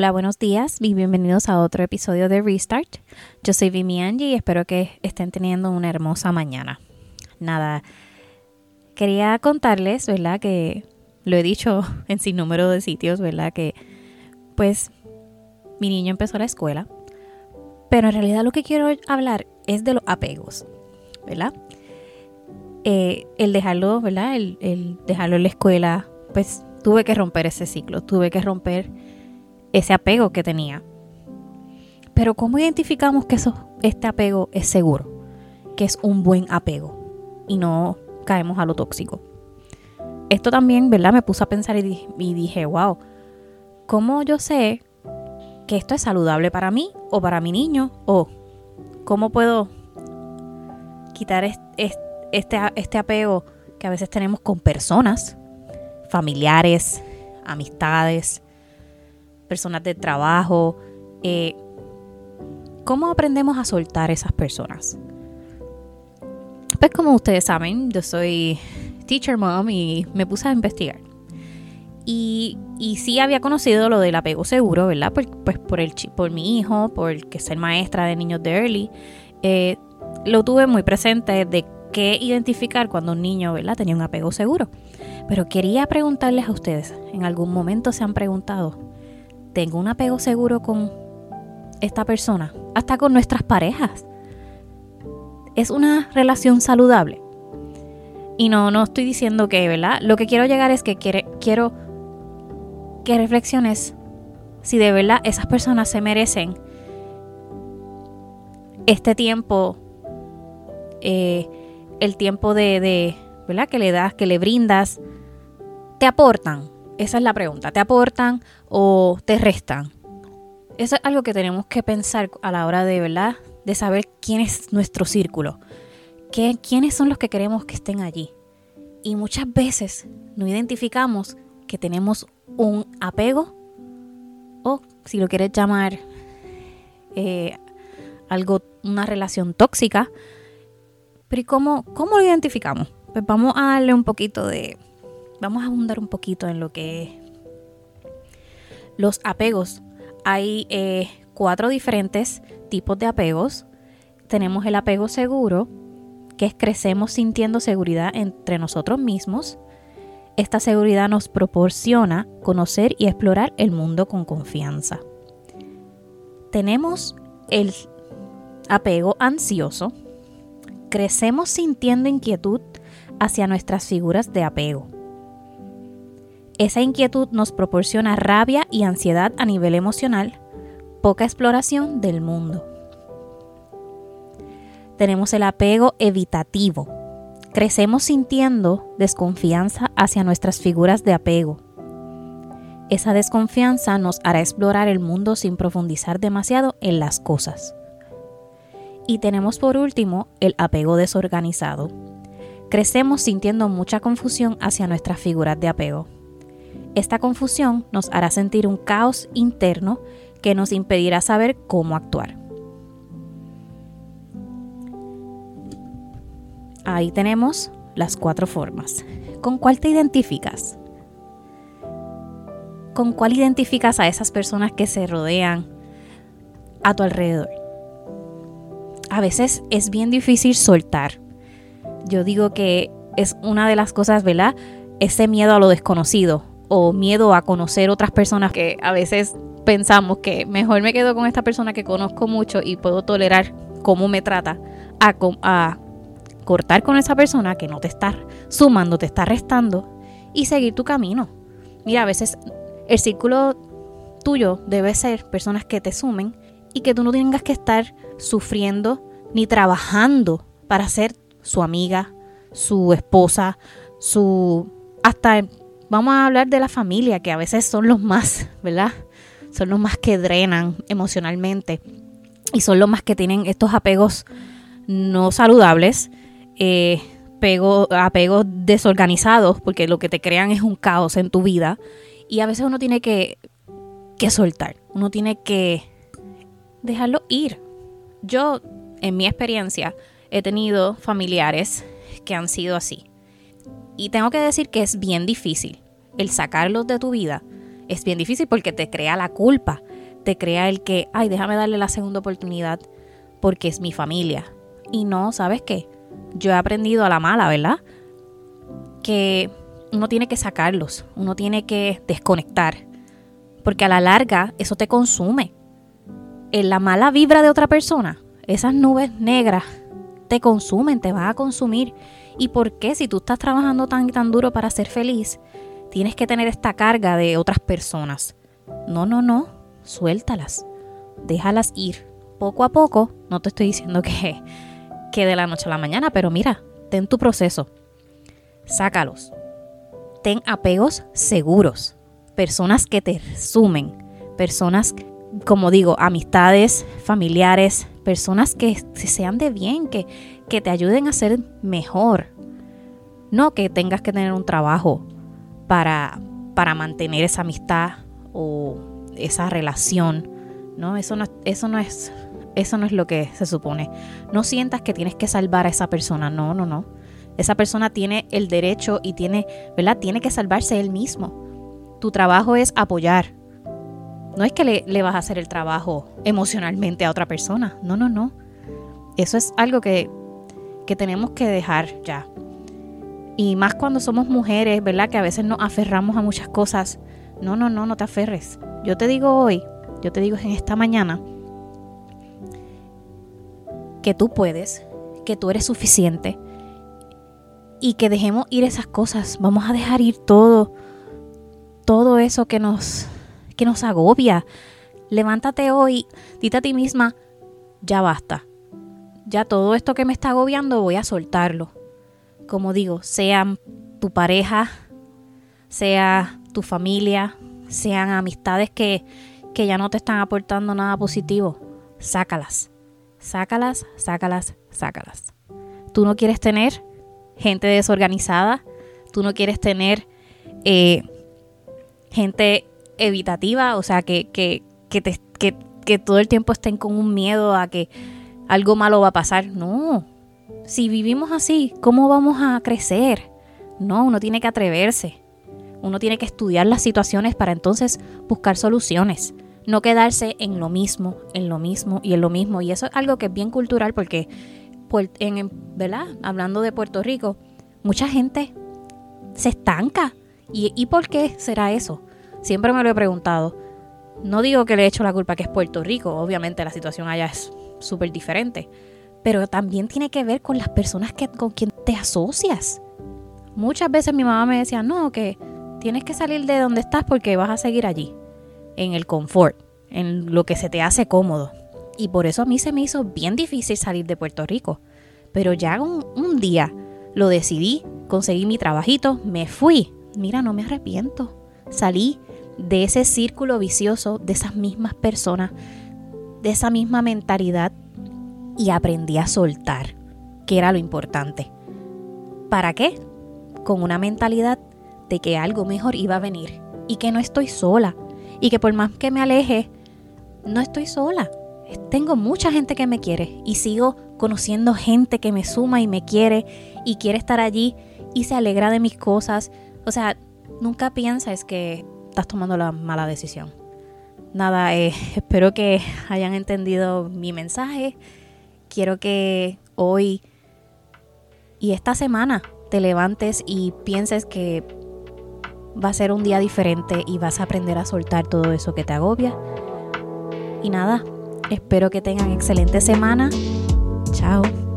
Hola, buenos días y bienvenidos a otro episodio de Restart. Yo soy Vimi Angie y espero que estén teniendo una hermosa mañana. Nada, quería contarles, ¿verdad? Que lo he dicho en sin número de sitios, ¿verdad? Que pues mi niño empezó la escuela, pero en realidad lo que quiero hablar es de los apegos, ¿verdad? Eh, el dejarlo, ¿verdad? El, el dejarlo en la escuela, pues tuve que romper ese ciclo, tuve que romper ese apego que tenía. Pero ¿cómo identificamos que eso, este apego es seguro? Que es un buen apego y no caemos a lo tóxico. Esto también, ¿verdad? Me puse a pensar y dije, y wow, ¿cómo yo sé que esto es saludable para mí o para mi niño? ¿O cómo puedo quitar este, este apego que a veces tenemos con personas, familiares, amistades, personas de trabajo. Eh, ¿Cómo aprendemos a soltar esas personas? Pues como ustedes saben, yo soy teacher mom y me puse a investigar. Y, sí había conocido lo del apego seguro, ¿verdad? Pues, pues por, el, por mi hijo, por que ser maestra de niños de early. Eh, lo tuve muy presente de qué identificar cuando un niño, ¿verdad? Tenía un apego seguro. Pero quería preguntarles a ustedes, ¿en algún momento se han preguntado tengo un apego seguro con esta persona, hasta con nuestras parejas. Es una relación saludable. Y no, no estoy diciendo que, ¿verdad? Lo que quiero llegar es que quiero que reflexiones si de verdad esas personas se merecen este tiempo, eh, el tiempo de, ¿verdad? Que le das, que le brindas, te aportan esa es la pregunta. ¿Te aportan o te restan? Eso es algo que tenemos que pensar a la hora de, ¿verdad? De saber quién es nuestro círculo. ¿Qué, ¿Quiénes son los que queremos que estén allí? Y muchas veces no identificamos que tenemos un apego o, si lo quieres llamar, eh, algo, una relación tóxica. Pero ¿y cómo, cómo lo identificamos? Pues vamos a darle un poquito de, vamos a abundar un poquito en lo que los apegos. Hay eh, cuatro diferentes tipos de apegos. Tenemos el apego seguro, que es crecemos sintiendo seguridad entre nosotros mismos. Esta seguridad nos proporciona conocer y explorar el mundo con confianza. Tenemos el apego ansioso. Crecemos sintiendo inquietud hacia nuestras figuras de apego. Esa inquietud nos proporciona rabia y ansiedad a nivel emocional, poca exploración del mundo. Tenemos el apego evitativo. Crecemos sintiendo desconfianza hacia nuestras figuras de apego. Esa desconfianza nos hará explorar el mundo sin profundizar demasiado en las cosas. Y tenemos por último el apego desorganizado. Crecemos sintiendo mucha confusión hacia nuestras figuras de apego. Esta confusión nos hará sentir un caos interno que nos impedirá saber cómo actuar. Ahí tenemos las cuatro formas. ¿Con cuál te identificas? ¿Con cuál identificas a esas personas que se rodean a tu alrededor? A veces es bien difícil soltar. Yo digo que es una de las cosas, ¿verdad? Ese miedo a lo desconocido o miedo a conocer otras personas que a veces pensamos que mejor me quedo con esta persona que conozco mucho y puedo tolerar cómo me trata a, a cortar con esa persona que no te está sumando, te está restando y seguir tu camino. Mira, a veces el círculo tuyo debe ser personas que te sumen y que tú no tengas que estar sufriendo ni trabajando para ser su amiga, su esposa, su hasta Vamos a hablar de la familia, que a veces son los más, ¿verdad? Son los más que drenan emocionalmente y son los más que tienen estos apegos no saludables, eh, apegos desorganizados, porque lo que te crean es un caos en tu vida. Y a veces uno tiene que, que soltar, uno tiene que dejarlo ir. Yo, en mi experiencia, he tenido familiares que han sido así. Y tengo que decir que es bien difícil el sacarlos de tu vida, es bien difícil porque te crea la culpa, te crea el que, ay, déjame darle la segunda oportunidad porque es mi familia. Y no, ¿sabes qué? Yo he aprendido a la mala, ¿verdad? Que uno tiene que sacarlos, uno tiene que desconectar, porque a la larga eso te consume. En la mala vibra de otra persona, esas nubes negras te consumen, te van a consumir. ¿Y por qué si tú estás trabajando tan tan duro para ser feliz, tienes que tener esta carga de otras personas. No, no, no, suéltalas, déjalas ir. Poco a poco, no te estoy diciendo que, que de la noche a la mañana, pero mira, ten tu proceso, sácalos. Ten apegos seguros, personas que te sumen, personas, como digo, amistades, familiares, personas que sean de bien, que, que te ayuden a ser mejor. No que tengas que tener un trabajo para, para mantener esa amistad o esa relación. ¿no? Eso, no, eso, no es, eso no es lo que se supone. No sientas que tienes que salvar a esa persona. No, no, no. Esa persona tiene el derecho y tiene, ¿verdad? Tiene que salvarse él mismo. Tu trabajo es apoyar. No es que le, le vas a hacer el trabajo emocionalmente a otra persona. No, no, no. Eso es algo que, que tenemos que dejar ya. Y más cuando somos mujeres, ¿verdad? Que a veces nos aferramos a muchas cosas. No, no, no, no te aferres. Yo te digo hoy, yo te digo en esta mañana, que tú puedes, que tú eres suficiente y que dejemos ir esas cosas. Vamos a dejar ir todo, todo eso que nos, que nos agobia. Levántate hoy, dite a ti misma, ya basta. Ya todo esto que me está agobiando voy a soltarlo como digo, sean tu pareja, sea tu familia, sean amistades que, que ya no te están aportando nada positivo, sácalas, sácalas, sácalas, sácalas. Tú no quieres tener gente desorganizada, tú no quieres tener eh, gente evitativa, o sea, que, que, que, te, que, que todo el tiempo estén con un miedo a que algo malo va a pasar. No, si vivimos así, ¿cómo vamos a crecer? No, uno tiene que atreverse. Uno tiene que estudiar las situaciones para entonces buscar soluciones. No quedarse en lo mismo, en lo mismo y en lo mismo. Y eso es algo que es bien cultural porque, en, ¿verdad? Hablando de Puerto Rico, mucha gente se estanca. ¿Y, ¿Y por qué será eso? Siempre me lo he preguntado. No digo que le he hecho la culpa que es Puerto Rico, obviamente la situación allá es súper diferente pero también tiene que ver con las personas que, con quien te asocias. Muchas veces mi mamá me decía, no, que tienes que salir de donde estás porque vas a seguir allí, en el confort, en lo que se te hace cómodo. Y por eso a mí se me hizo bien difícil salir de Puerto Rico. Pero ya un, un día lo decidí, conseguí mi trabajito, me fui. Mira, no me arrepiento. Salí de ese círculo vicioso, de esas mismas personas, de esa misma mentalidad y aprendí a soltar, que era lo importante. ¿Para qué? Con una mentalidad de que algo mejor iba a venir y que no estoy sola y que por más que me aleje, no estoy sola. Tengo mucha gente que me quiere y sigo conociendo gente que me suma y me quiere y quiere estar allí y se alegra de mis cosas. O sea, nunca piensas que estás tomando la mala decisión. Nada, eh, espero que hayan entendido mi mensaje quiero que hoy y esta semana te levantes y pienses que va a ser un día diferente y vas a aprender a soltar todo eso que te agobia. Y nada, espero que tengan excelente semana. Chao.